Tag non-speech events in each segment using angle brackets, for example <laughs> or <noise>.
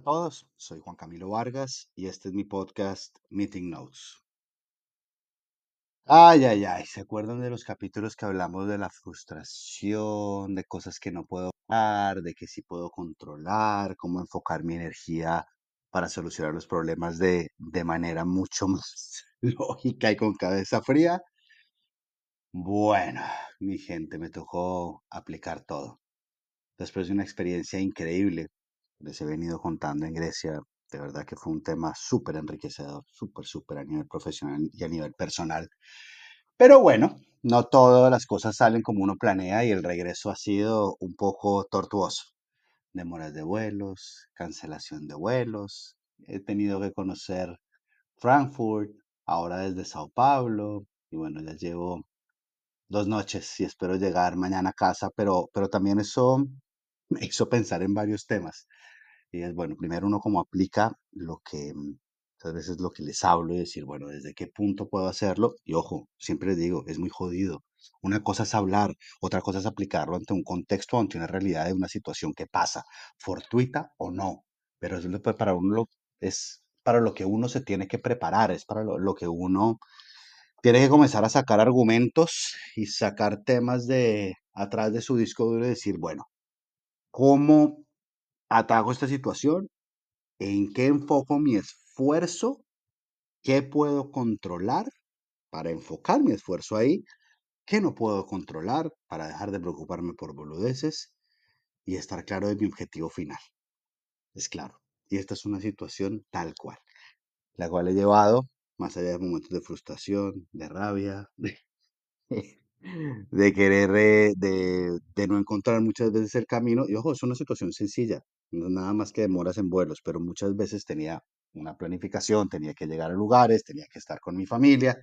a todos, soy Juan Camilo Vargas y este es mi podcast Meeting Notes. Ay, ay, ay, ¿se acuerdan de los capítulos que hablamos de la frustración, de cosas que no puedo hacer, de que sí puedo controlar, cómo enfocar mi energía para solucionar los problemas de, de manera mucho <laughs> más lógica y con cabeza fría? Bueno, mi gente, me tocó aplicar todo. Después de una experiencia increíble les he venido contando en Grecia, de verdad que fue un tema súper enriquecedor, súper, súper a nivel profesional y a nivel personal. Pero bueno, no todas las cosas salen como uno planea y el regreso ha sido un poco tortuoso. Demoras de vuelos, cancelación de vuelos. He tenido que conocer Frankfurt, ahora desde Sao Paulo. Y bueno, ya llevo dos noches y espero llegar mañana a casa, pero, pero también eso me hizo pensar en varios temas. Y es bueno, primero uno como aplica lo que mm, muchas veces lo que les hablo y decir, bueno, ¿desde qué punto puedo hacerlo? Y ojo, siempre les digo, es muy jodido. Una cosa es hablar, otra cosa es aplicarlo ante un contexto, ante una realidad de una situación que pasa, fortuita o no. Pero eso es lo- para uno es para lo que uno se tiene que preparar, es para lo, lo que uno tiene que comenzar a sacar argumentos y sacar temas de atrás de su disco duro y decir, bueno, ¿cómo atajo esta situación? ¿En qué enfoco mi esfuerzo? ¿Qué puedo controlar para enfocar mi esfuerzo ahí? ¿Qué no puedo controlar para dejar de preocuparme por boludeces y estar claro de mi objetivo final? Es claro. Y esta es una situación tal cual, la cual he llevado más allá de momentos de frustración, de rabia, <laughs> de querer, eh, de, de no encontrar muchas veces el camino. Y ojo, es una situación sencilla, nada más que demoras en vuelos, pero muchas veces tenía una planificación, tenía que llegar a lugares, tenía que estar con mi familia,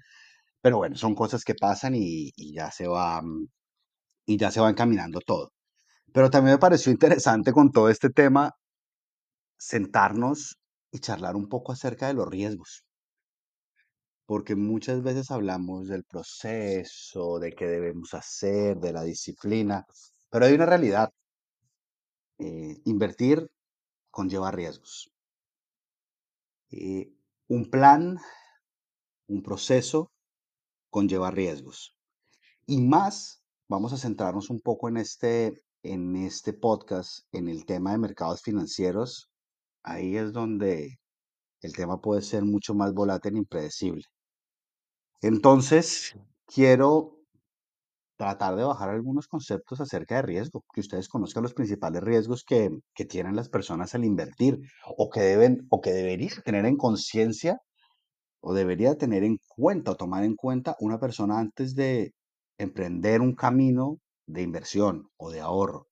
pero bueno, son cosas que pasan y, y ya se va, mm, y ya se va encaminando todo. Pero también me pareció interesante con todo este tema sentarnos y charlar un poco acerca de los riesgos, porque muchas veces hablamos del proceso, de qué debemos hacer, de la disciplina, pero hay una realidad. Eh, invertir conlleva riesgos. Eh, un plan, un proceso conlleva riesgos. Y más, vamos a centrarnos un poco en este, en este podcast, en el tema de mercados financieros. Ahí es donde el tema puede ser mucho más volátil e impredecible. Entonces, quiero tratar de bajar algunos conceptos acerca de riesgo, que ustedes conozcan los principales riesgos que, que tienen las personas al invertir o que deben o que deberían tener en conciencia o debería tener en cuenta o tomar en cuenta una persona antes de emprender un camino de inversión o de ahorro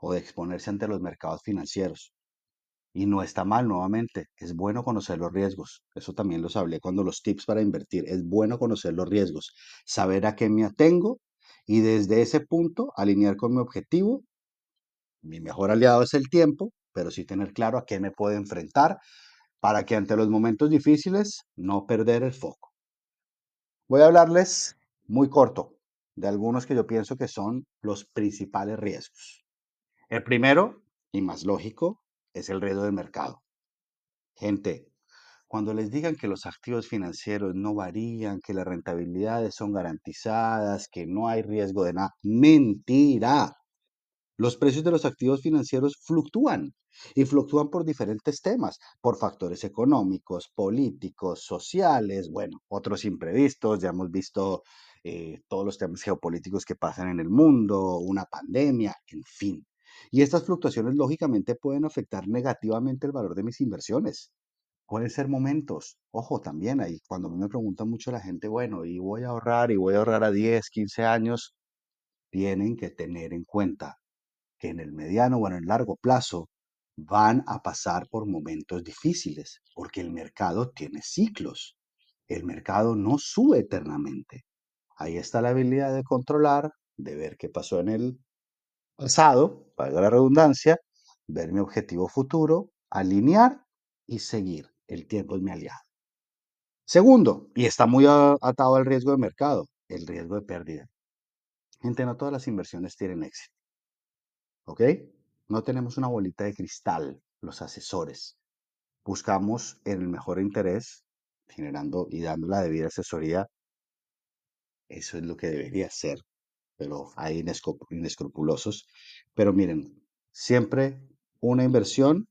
o de exponerse ante los mercados financieros. Y no está mal, nuevamente, es bueno conocer los riesgos. Eso también los hablé cuando los tips para invertir. Es bueno conocer los riesgos, saber a qué me atengo y desde ese punto alinear con mi objetivo. Mi mejor aliado es el tiempo, pero sí tener claro a qué me puedo enfrentar para que ante los momentos difíciles no perder el foco. Voy a hablarles muy corto de algunos que yo pienso que son los principales riesgos. El primero, y más lógico, es el riesgo del mercado. Gente, cuando les digan que los activos financieros no varían, que las rentabilidades son garantizadas, que no hay riesgo de nada, mentira. Los precios de los activos financieros fluctúan y fluctúan por diferentes temas, por factores económicos, políticos, sociales, bueno, otros imprevistos. Ya hemos visto eh, todos los temas geopolíticos que pasan en el mundo, una pandemia, en fin. Y estas fluctuaciones lógicamente pueden afectar negativamente el valor de mis inversiones. Pueden ser momentos, ojo, también ahí, cuando me pregunta mucho la gente, bueno, y voy a ahorrar y voy a ahorrar a 10, 15 años, tienen que tener en cuenta que en el mediano o en el largo plazo van a pasar por momentos difíciles, porque el mercado tiene ciclos. El mercado no sube eternamente. Ahí está la habilidad de controlar, de ver qué pasó en el pasado, para la redundancia, ver mi objetivo futuro, alinear y seguir. El tiempo es mi aliado. Segundo, y está muy atado al riesgo de mercado, el riesgo de pérdida. Gente, no todas las inversiones tienen éxito. ¿ok? No tenemos una bolita de cristal. los asesores. Buscamos en el mejor interés, generando y dando la debida asesoría. Eso es lo que debería ser, pero hay inescrupulosos. Pero miren, siempre una inversión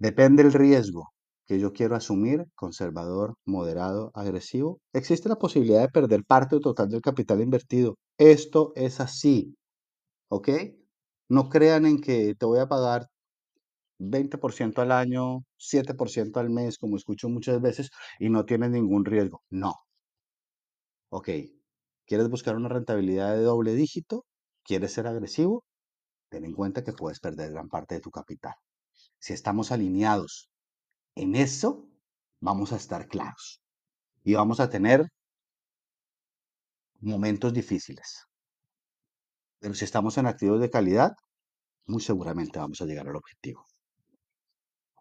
depende del riesgo que yo quiero asumir, conservador, moderado, agresivo. Existe la posibilidad de perder parte o total del capital invertido. Esto es así, ¿ok? No crean en que te voy a pagar 20% al año, 7% al mes, como escucho muchas veces, y no tienes ningún riesgo. No. Ok, ¿quieres buscar una rentabilidad de doble dígito? ¿Quieres ser agresivo? Ten en cuenta que puedes perder gran parte de tu capital. Si estamos alineados en eso, vamos a estar claros y vamos a tener momentos difíciles. Pero si estamos en activos de calidad, muy seguramente vamos a llegar al objetivo.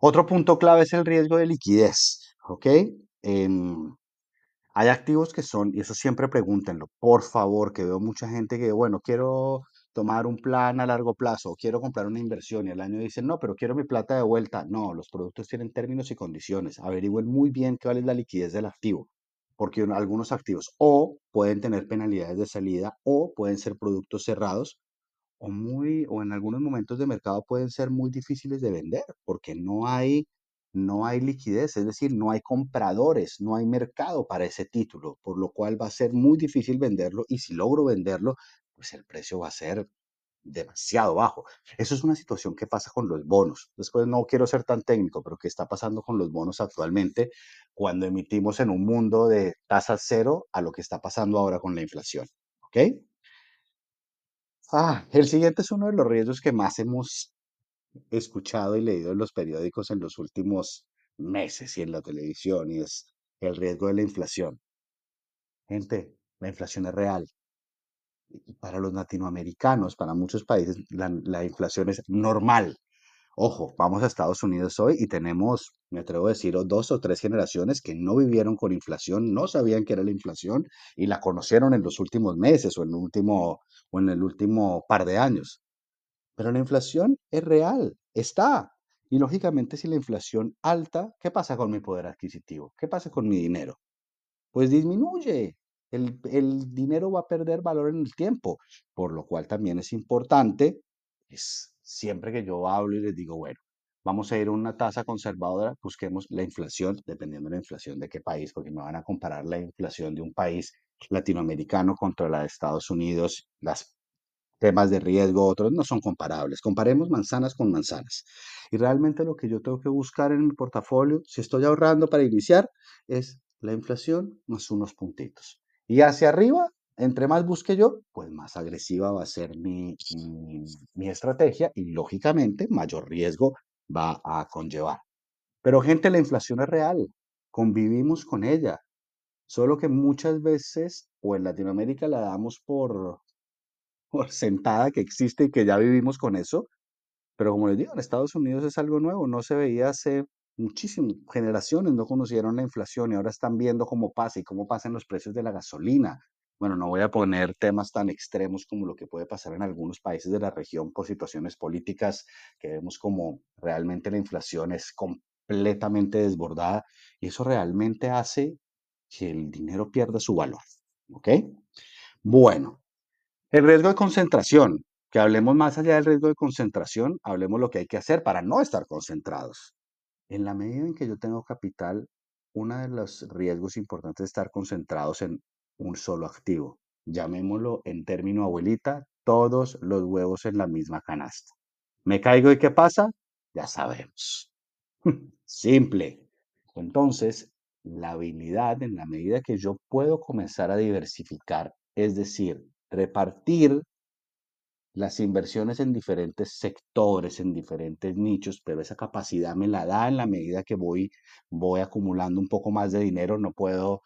Otro punto clave es el riesgo de liquidez, ¿ok? Em, hay activos que son, y eso siempre pregúntenlo, por favor, que veo mucha gente que, bueno, quiero tomar un plan a largo plazo, quiero comprar una inversión y al año dicen, no, pero quiero mi plata de vuelta. No, los productos tienen términos y condiciones. Averigüen muy bien cuál es la liquidez del activo, porque algunos activos o pueden tener penalidades de salida o pueden ser productos cerrados o muy, o en algunos momentos de mercado pueden ser muy difíciles de vender, porque no hay, no hay liquidez, es decir, no hay compradores, no hay mercado para ese título, por lo cual va a ser muy difícil venderlo y si logro venderlo, pues el precio va a ser demasiado bajo. Eso es una situación que pasa con los bonos. Después no quiero ser tan técnico, pero ¿qué está pasando con los bonos actualmente cuando emitimos en un mundo de tasa cero a lo que está pasando ahora con la inflación? ¿Ok? Ah, el siguiente es uno de los riesgos que más hemos escuchado y leído en los periódicos en los últimos meses y en la televisión, y es el riesgo de la inflación. Gente, la inflación es real. Para los latinoamericanos, para muchos países, la, la inflación es normal. Ojo, vamos a Estados Unidos hoy y tenemos, me atrevo a decir, dos o tres generaciones que no vivieron con inflación, no sabían qué era la inflación y la conocieron en los últimos meses o en el último, o en el último par de años. Pero la inflación es real, está. Y lógicamente si la inflación alta, ¿qué pasa con mi poder adquisitivo? ¿Qué pasa con mi dinero? Pues disminuye. El, dinero va a perder valor en el tiempo, por lo cual también es importante, es siempre que yo hablo y les digo, bueno, vamos a ir a una tasa conservadora, busquemos la inflación, dependiendo de la inflación de qué país, porque me van a comparar la inflación de un país latinoamericano contra la de Estados Unidos, las temas de riesgo, otros no son comparables. Comparemos manzanas con manzanas. Y realmente lo que yo tengo que buscar en mi portafolio, si estoy ahorrando para iniciar, es la inflación más unos puntitos. Y hacia arriba, entre más busque yo, pues más agresiva va a ser mi, mi, estrategia y lógicamente mayor riesgo va a conllevar. Pero gente, la inflación es real, convivimos con ella, solo que muchas veces o en Latinoamérica la damos por, por sentada que existe y que ya vivimos con eso, pero como les digo, en Estados Unidos es algo nuevo, no se veía hace muchísimas generaciones, no conocieron la inflación y ahora están viendo cómo pasa y cómo pasan los precios de la gasolina, bueno, no voy a poner temas tan extremos como lo que puede pasar en algunos países de la región por situaciones políticas, que vemos como realmente la inflación es completamente desbordada y eso realmente hace que el dinero pierda su valor. ¿Ok? Bueno, el riesgo de concentración, que hablemos más allá del riesgo de concentración, hablemos lo que hay que hacer para no estar concentrados. En la medida en que yo tengo capital, uno de los riesgos importantes es estar concentrados en un solo activo. Llamémoslo en término abuelita, todos los huevos en la misma canasta. ¿Me caigo y qué pasa? Ya sabemos. <laughs> Simple. Entonces, la habilidad en la medida que yo puedo comenzar a diversificar, es decir, repartir las inversiones en diferentes sectores, en diferentes nichos, pero esa capacidad me la da en la medida que voy, voy acumulando un poco más de dinero. No puedo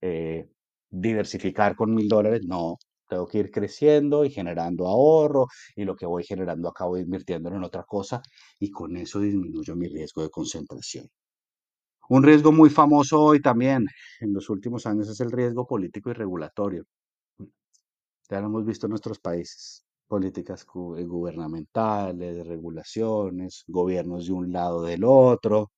eh, diversificar con mil dólares, no, tengo que ir creciendo y generando ahorro y lo que voy generando acabo invirtiéndolo en otra cosa y con eso disminuyo mi riesgo de concentración. Un riesgo muy famoso hoy también en los últimos años es el riesgo político y regulatorio. Ya lo hemos visto en nuestros países. Políticas eh, gubernamentales, regulaciones, gobiernos de un lado del otro.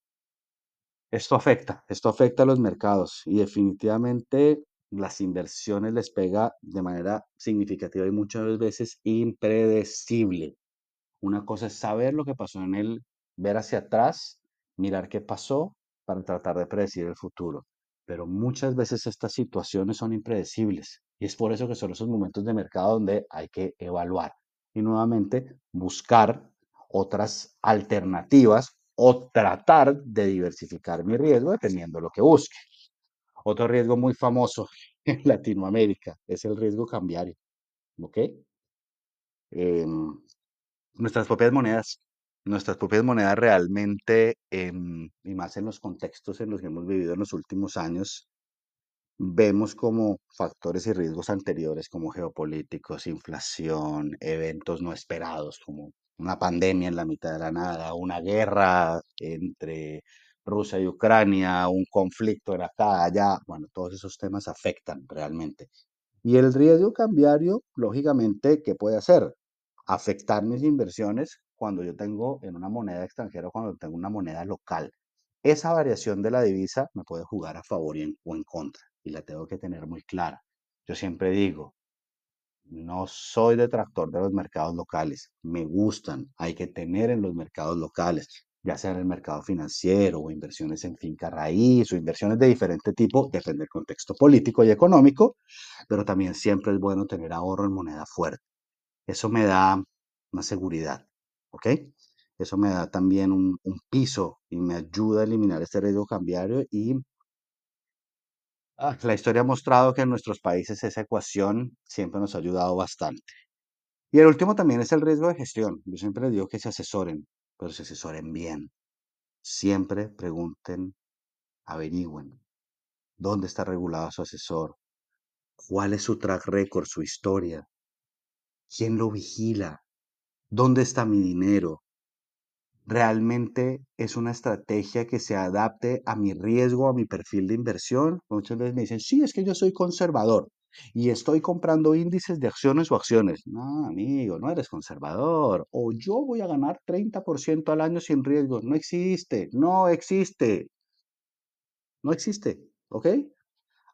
Esto afecta, esto afecta a los mercados y definitivamente las inversiones les pega de manera significativa y muchas veces impredecible. Una cosa es saber lo que pasó en el, ver hacia atrás, mirar qué pasó para tratar de predecir el futuro. Pero muchas veces estas situaciones son impredecibles y es por eso que son esos momentos de mercado donde hay que evaluar y nuevamente buscar otras alternativas o tratar de diversificar mi riesgo dependiendo de lo que busque. Otro riesgo muy famoso <laughs> en Latinoamérica es el riesgo cambiario, ¿ok? Em, Nuestras propias monedas, nuestras propias monedas realmente, em, y más en los contextos en los que hemos vivido en los últimos años, vemos como factores y riesgos anteriores como geopolíticos, inflación, eventos no esperados como una pandemia en la mitad de la nada, una guerra entre Rusia y Ucrania, un conflicto en acá, allá, bueno, todos esos temas afectan realmente. Y el riesgo cambiario, lógicamente, ¿qué puede hacer? Afectar mis inversiones cuando yo tengo en una moneda extranjera o cuando tengo una moneda local. Esa variación de la divisa me puede jugar a favor o en contra y la tengo que tener muy clara. Yo siempre digo, no soy detractor de los mercados locales, me gustan, hay que tener en los mercados locales, ya sea en el mercado financiero o inversiones en finca raíz o inversiones de diferente tipo, depende del contexto político y económico, pero también siempre es bueno tener ahorro en moneda fuerte. Eso me da una seguridad, ¿ok? Eso me da también un, un piso y me ayuda a eliminar este riesgo cambiario y ah, la historia ha mostrado que en nuestros países esa ecuación siempre nos ha ayudado bastante. Y el último también es el riesgo de gestión. Yo siempre digo que se asesoren, pero se asesoren bien. Siempre pregunten, averigüen dónde está regulado su asesor, cuál es su track record, su historia, quién lo vigila, dónde está mi dinero. ¿Realmente es una estrategia que se adapte a mi riesgo, a mi perfil de inversión? Muchas veces me dicen, sí, es que yo soy conservador y estoy comprando índices de acciones o acciones. No, amigo, no eres conservador. O yo voy a ganar 30% al año sin riesgo. No existe, no existe, no existe, ¿ok?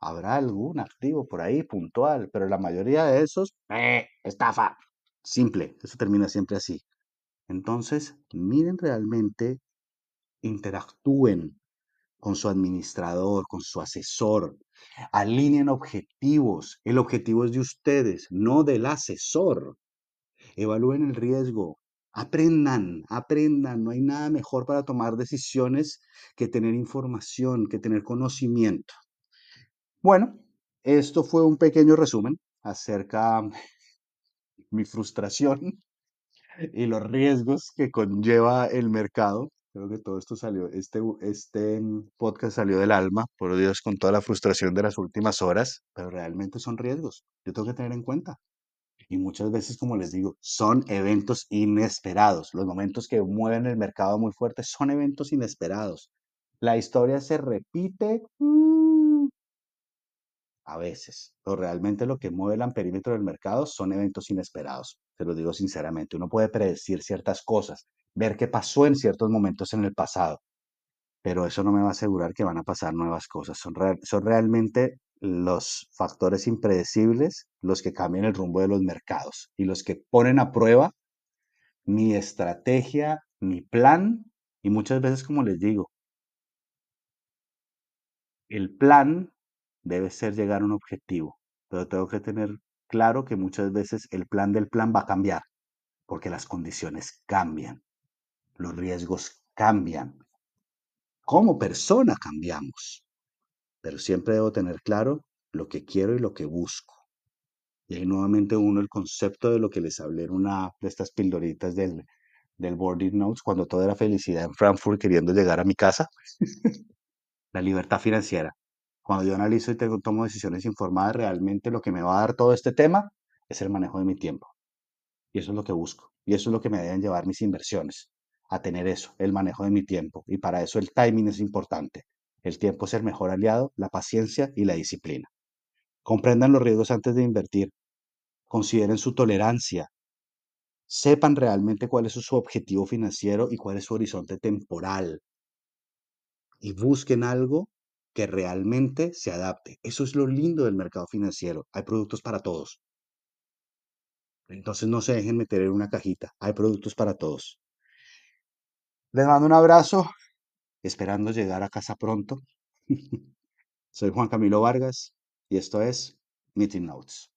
Habrá algún activo por ahí puntual, pero la mayoría de esos, ¡eh! estafa. Simple, eso termina siempre así. Entonces, miren realmente interactúen con su administrador, con su asesor, alineen objetivos. El objetivo es de ustedes, no del asesor. Evalúen el riesgo. Aprendan, aprendan. No hay nada mejor para tomar decisiones que tener información, que tener conocimiento. Bueno, esto fue un pequeño resumen acerca de mi frustración y los riesgos que conlleva el mercado. Creo que todo esto salió, este, este podcast salió del alma, por Dios, con toda la frustración de las últimas horas, pero realmente son riesgos. Yo tengo que tener en cuenta. Y muchas veces, como les digo, son eventos inesperados. Los momentos que mueven el mercado muy fuerte son eventos inesperados. La historia se repite mm, a veces, pero realmente lo que mueve el amperímetro del mercado son eventos inesperados. Te lo digo sinceramente, uno puede predecir ciertas cosas, ver qué pasó en ciertos momentos en el pasado, pero eso no me va a asegurar que van a pasar nuevas cosas. Son, real- son realmente los factores impredecibles los que cambian el rumbo de los mercados y los que ponen a prueba mi estrategia, mi plan y muchas veces, como les digo, el plan debe ser llegar a un objetivo, pero tengo que tener claro que muchas veces el plan del plan va a cambiar porque las condiciones cambian, los riesgos cambian, como persona cambiamos, pero siempre debo tener claro lo que quiero y lo que busco. Y ahí nuevamente uno el concepto de lo que les hablé en una de estas pildoritas del, del Boarding Notes, cuando todo era felicidad en Frankfurt queriendo llegar a mi casa, <laughs> la libertad financiera. Cuando yo analizo y tomo decisiones informadas, realmente lo que me va a dar todo este tema es el manejo de mi tiempo. Y eso es lo que busco. Y eso es lo que me deben llevar mis inversiones, a tener eso, el manejo de mi tiempo. Y para eso el timing es importante. El tiempo es el mejor aliado, la paciencia y la disciplina. Comprendan los riesgos antes de invertir. Consideren su tolerancia. Sepan realmente cuál es su objetivo financiero y cuál es su horizonte temporal. Y busquen algo que realmente se adapte. Eso es lo lindo del mercado financiero. Hay productos para todos. Entonces no se dejen meter en una cajita. Hay productos para todos. Les mando un abrazo, esperando llegar a casa pronto. <laughs> Soy Juan Camilo Vargas y esto es Meeting Notes.